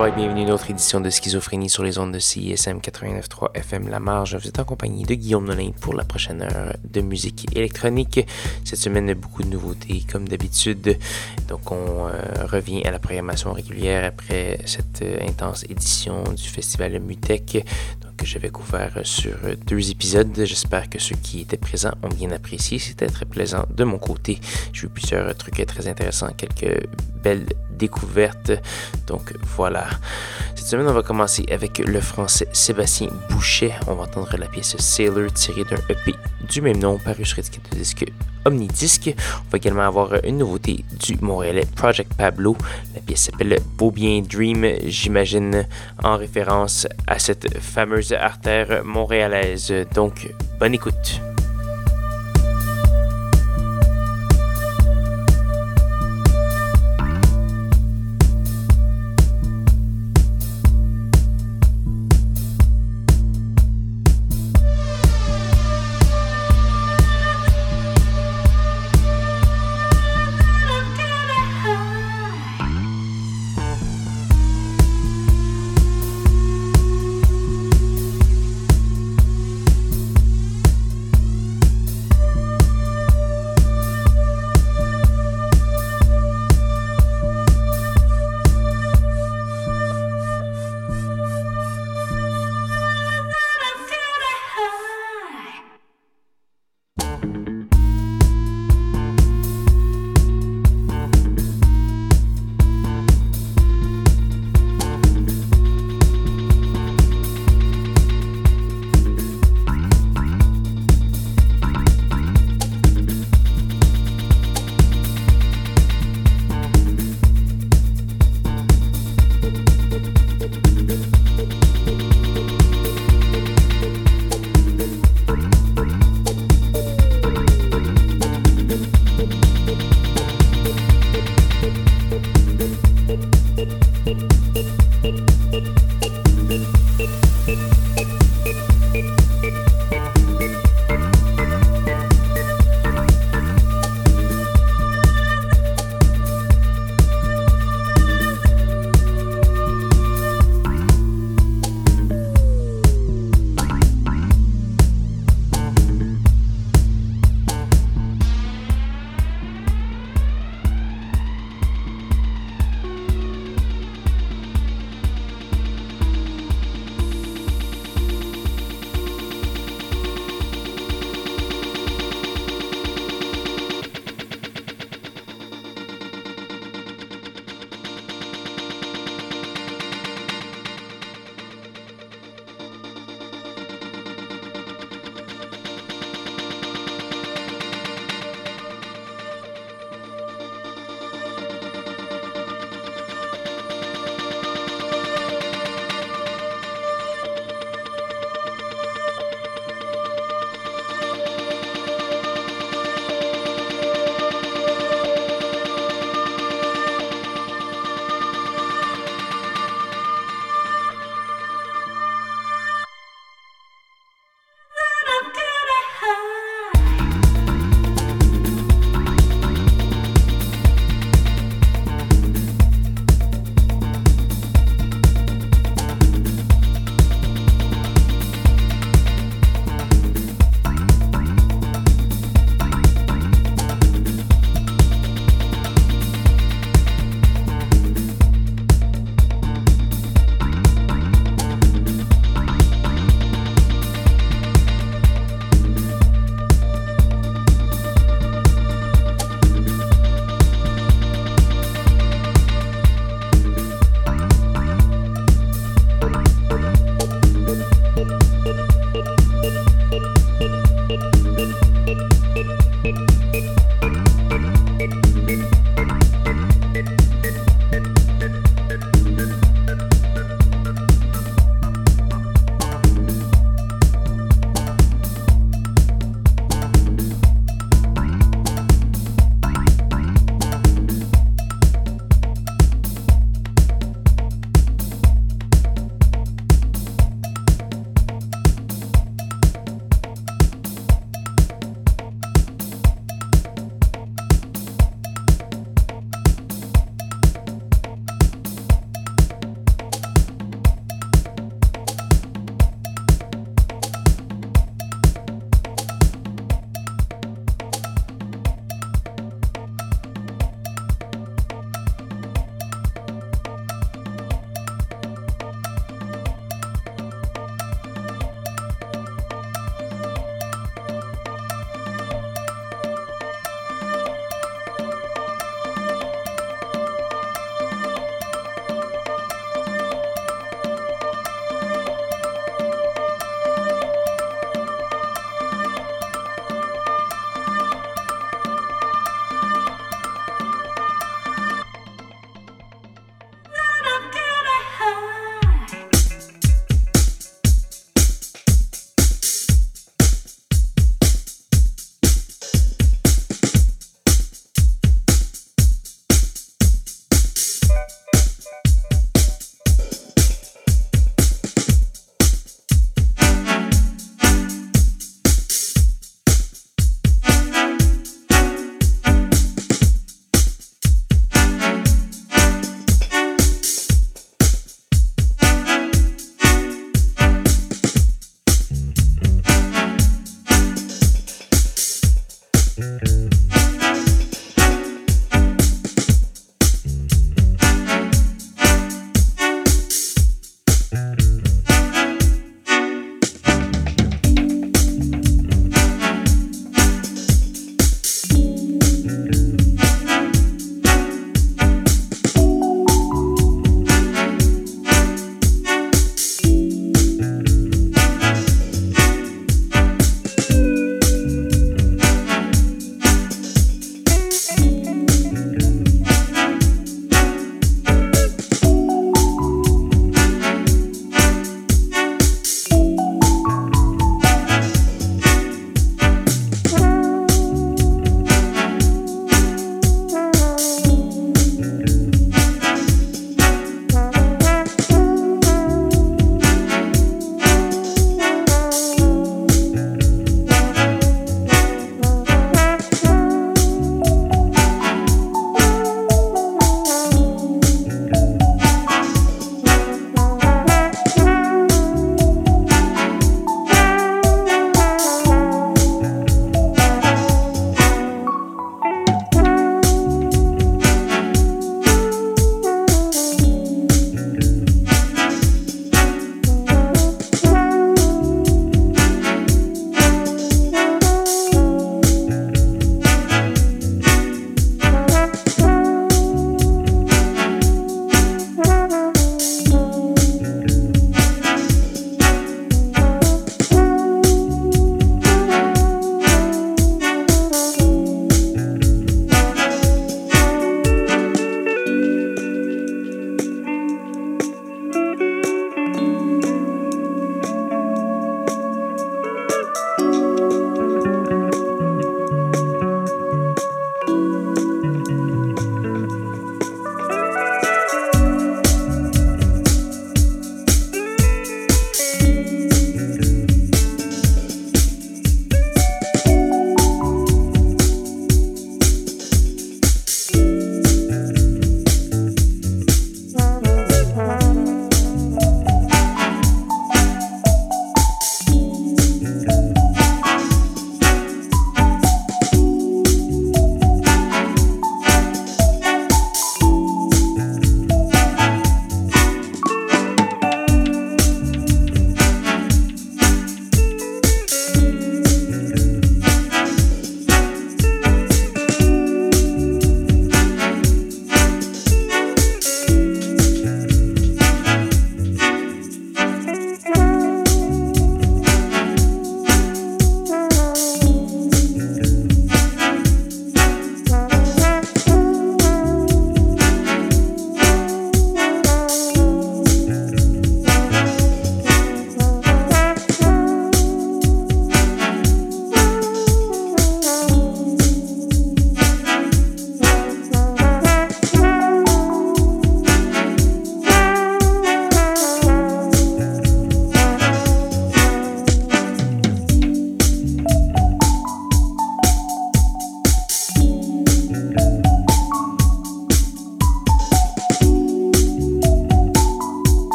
bonsoir et bienvenue à une autre édition de Schizophrénie sur les ondes de CISM 89.3 FM La Marge. Vous êtes en compagnie de Guillaume Nolin pour la prochaine heure de musique électronique. Cette semaine, beaucoup de nouveautés comme d'habitude. Donc, on euh, revient à la programmation régulière après cette euh, intense édition du festival Mutec que j'avais couvert sur deux épisodes. J'espère que ceux qui étaient présents ont bien apprécié. C'était très plaisant de mon côté. J'ai eu plusieurs trucs très intéressants, quelques belles découvertes. Donc voilà. Cette semaine, on va commencer avec le français Sébastien Boucher. On va entendre la pièce Sailor tirée d'un EP du même nom paru sur étiquette de disque Omnidisc. On va également avoir une nouveauté du Montréalais Project Pablo. La pièce s'appelle Beau Bien Dream, j'imagine en référence à cette fameuse artère montréalaise. Donc, bonne écoute.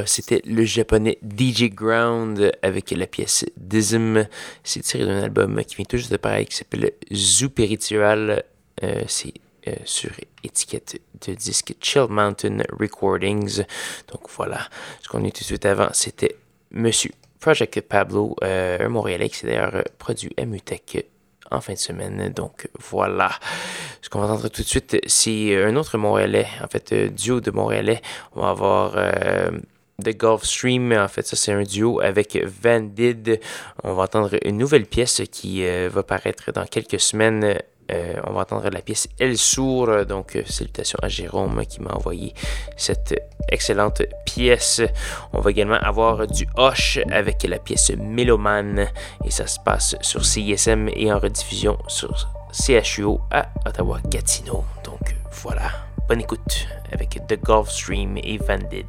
Alors, c'était le japonais DJ Ground avec la pièce Dism. C'est tiré d'un album qui vient tout juste de pareil qui s'appelle Zooperitual. Euh, c'est euh, sur étiquette de disque Chill Mountain Recordings. Donc voilà, ce qu'on a tout de suite avant, c'était Monsieur Project Pablo, euh, un Montréalais qui s'est d'ailleurs produit à Mutech en fin de semaine. Donc voilà. Ce qu'on va entendre tout de suite, c'est un autre Montréalais, en fait, duo de Montréalais. On va avoir The Gulf Stream. En fait, ça, c'est un duo avec Vandid. On va entendre une nouvelle pièce qui euh, va paraître dans quelques semaines. Euh, on va entendre la pièce El Sour. Donc, euh, salutations à Jérôme qui m'a envoyé cette excellente pièce. On va également avoir du Hoche avec la pièce Méloman. Et ça se passe sur CISM et en rediffusion sur CHUO à Ottawa-Gatineau. Donc, voilà. Bonne écoute avec The Gulf Stream et Vandid.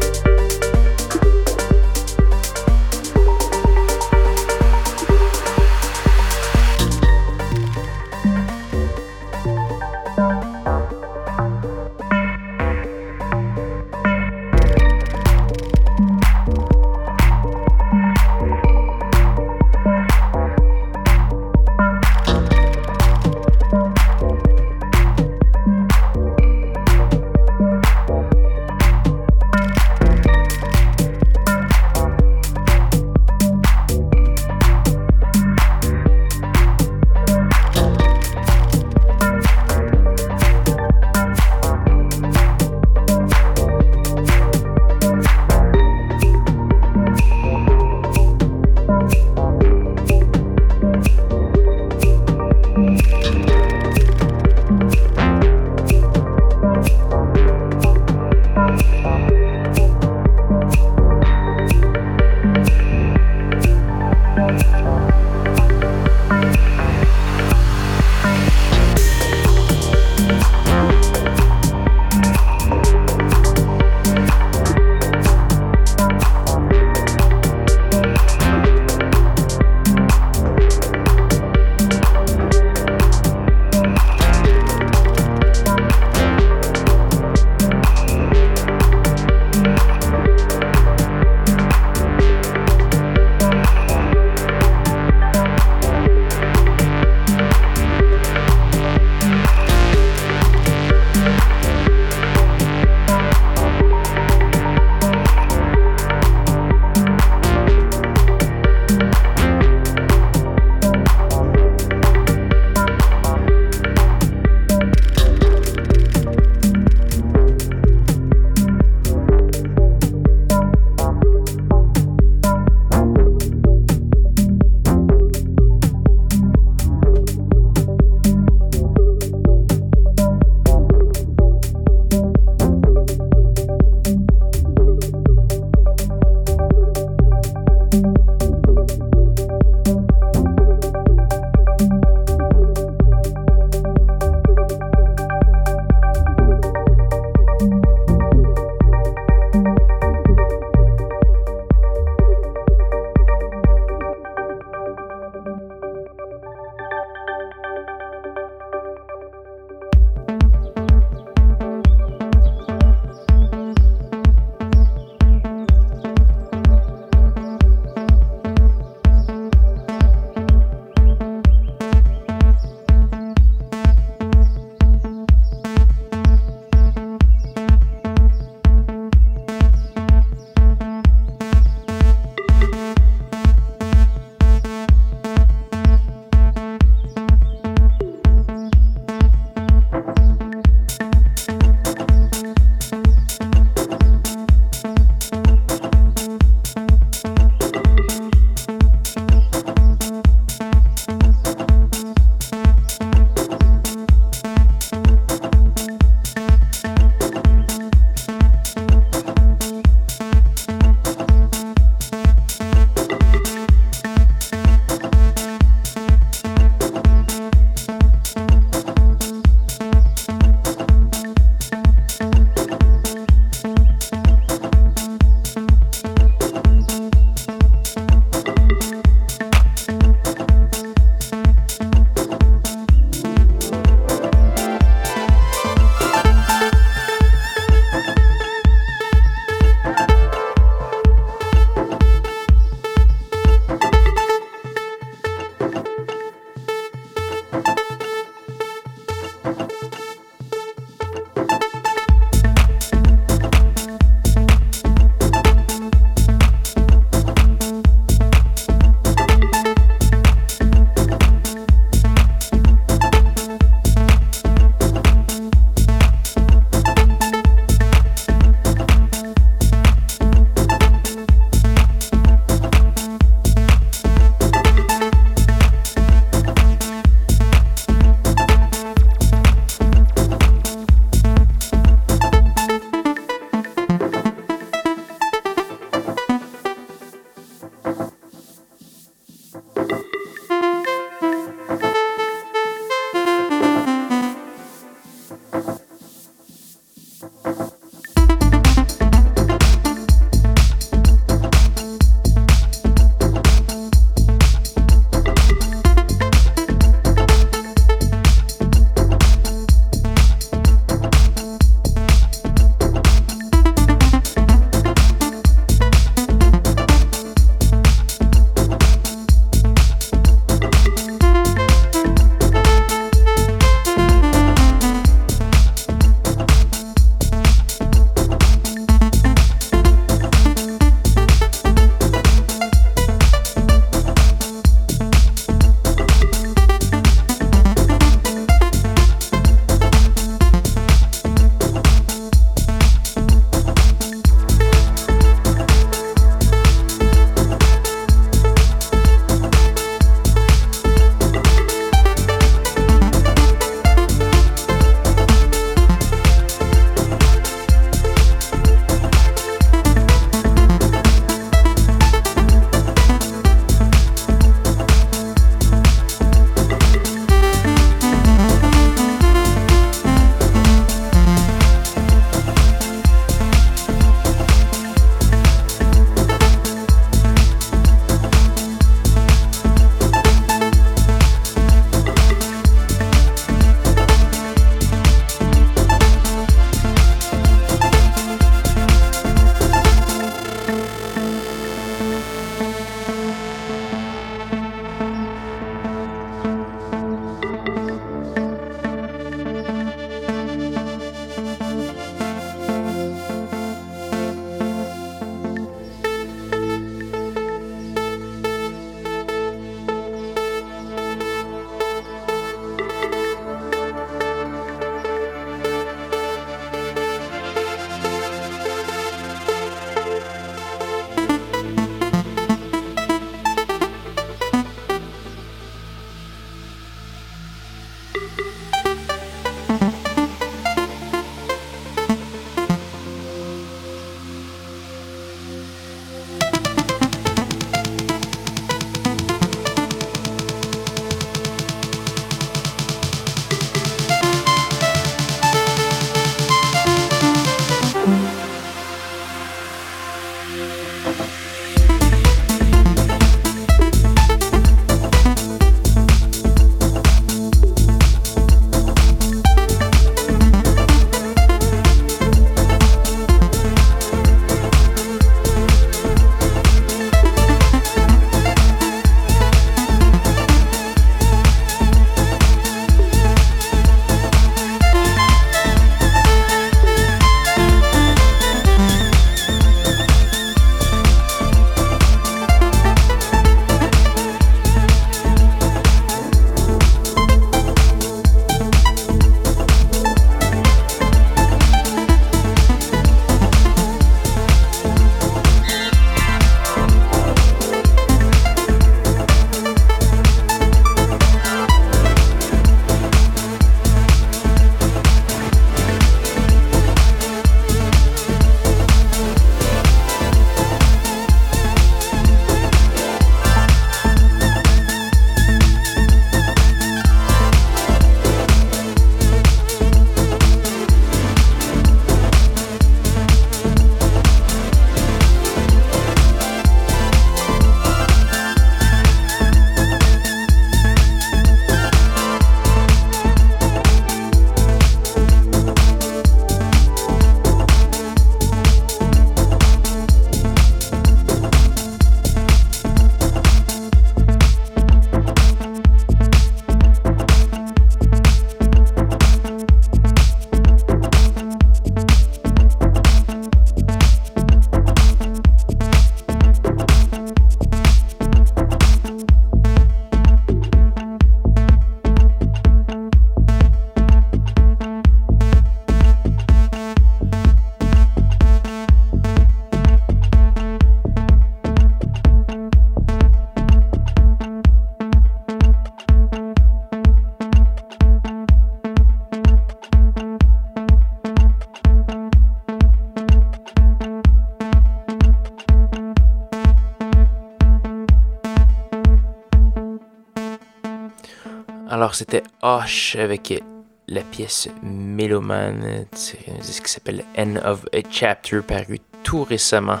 C'était Hush avec la pièce Mélomane, un disque qui s'appelle End of a Chapter, paru tout récemment.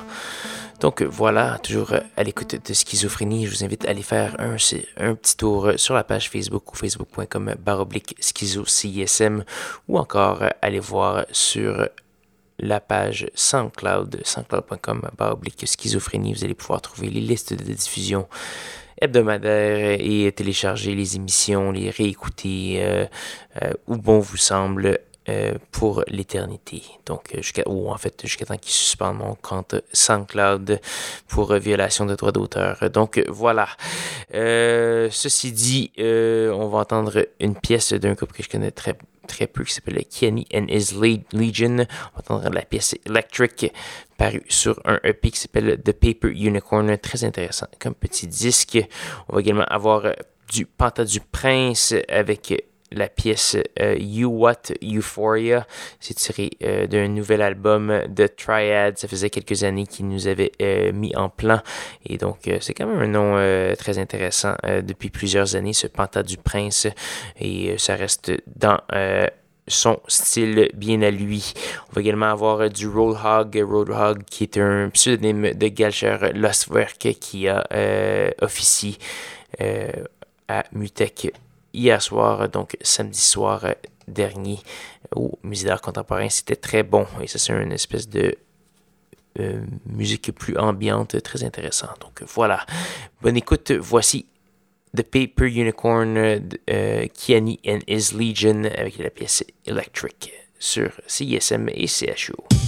Donc voilà, toujours à l'écoute de Schizophrénie, je vous invite à aller faire un, petit tour sur la page Facebook ou facebook.com baroblique ou encore aller voir sur la page SoundCloud, soundcloud.com baroblique schizophrénie. Vous allez pouvoir trouver les listes de diffusion hebdomadaire et télécharger les émissions, les réécouter euh, euh, où bon vous semble. Euh, pour l'éternité. Donc, jusqu'à, ou en fait, jusqu'à temps qu'il suspende mon compte SoundCloud pour violation de droits d'auteur. Donc, voilà. ceci dit, on va entendre une pièce d'un groupe que je connais très très peu qui s'appelle Kenny and His Legion. On va entendre la pièce Electric paru sur un EP qui s'appelle The Paper Unicorn. Très intéressant comme petit disque. On va également avoir euh, du Panta du Prince avec la pièce euh, You What Euphoria. C'est tiré euh, d'un nouvel album de Triad. Ça faisait quelques années qu'il nous avait mis en plan. Et donc, c'est quand même un nom très intéressant depuis plusieurs années, ce Panta du Prince. Et ça reste dans son style bien à lui. On va également avoir euh, du Roadhog, Roadhog qui est un pseudonyme de Galcher Lostwerk qui a euh, officié euh, à Mutec hier soir, donc samedi soir dernier au Musée d'art contemporain. C'était très bon et ça c'est une espèce de musique plus ambiante, très intéressant. Donc voilà, bonne écoute. Voici The Paper Unicorn, uh, Kiani and His Legion avec la pièce Electric sur CISM et CHU.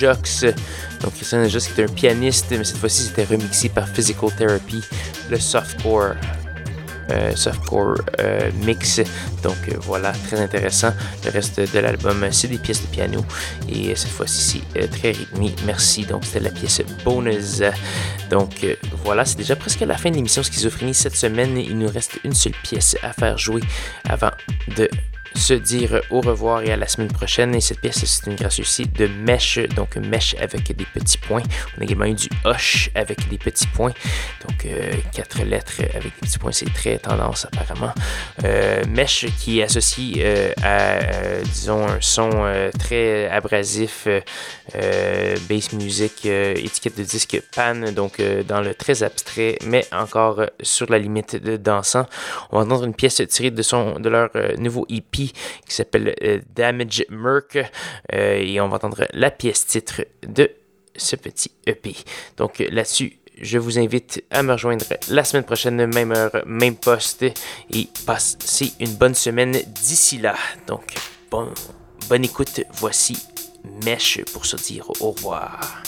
Donc Christian Nojox qui est un pianiste, mais cette fois-ci c'était remixé par Physical Therapy, le softcore. Euh, softcore euh, mix. Donc euh, voilà, très intéressant. Le reste de l'album, c'est des pièces de piano. Et cette fois-ci, c'est très rythmé. Merci. Donc c'était la pièce bonus. Donc voilà, c'est déjà presque la fin de l'émission Schizophrénie cette semaine. Il nous reste une seule pièce à faire jouer avant de se dire au revoir et à la semaine prochaine. Et cette pièce, c'est une grâce aussi de Mesh, donc Mesh avec des petits points. On a également eu du Hoche avec des petits points. Donc euh, quatre lettres avec des petits points, c'est très tendance apparemment. Euh, Mesh qui associe euh, à, disons, un son très abrasif, bass music, étiquette de disque pan, donc dans le très abstrait, mais encore sur la limite de dansant. On va entendre une pièce tirée de, son, de leur nouveau EP qui s'appelle euh, Damage Merc. Euh, et on va entendre la pièce titre de ce petit EP. Donc là-dessus, je vous invite à me rejoindre la semaine prochaine, même heure, même poste, et passez une bonne semaine d'ici là. Donc, bon, bonne écoute, voici Mèche pour se dire au revoir.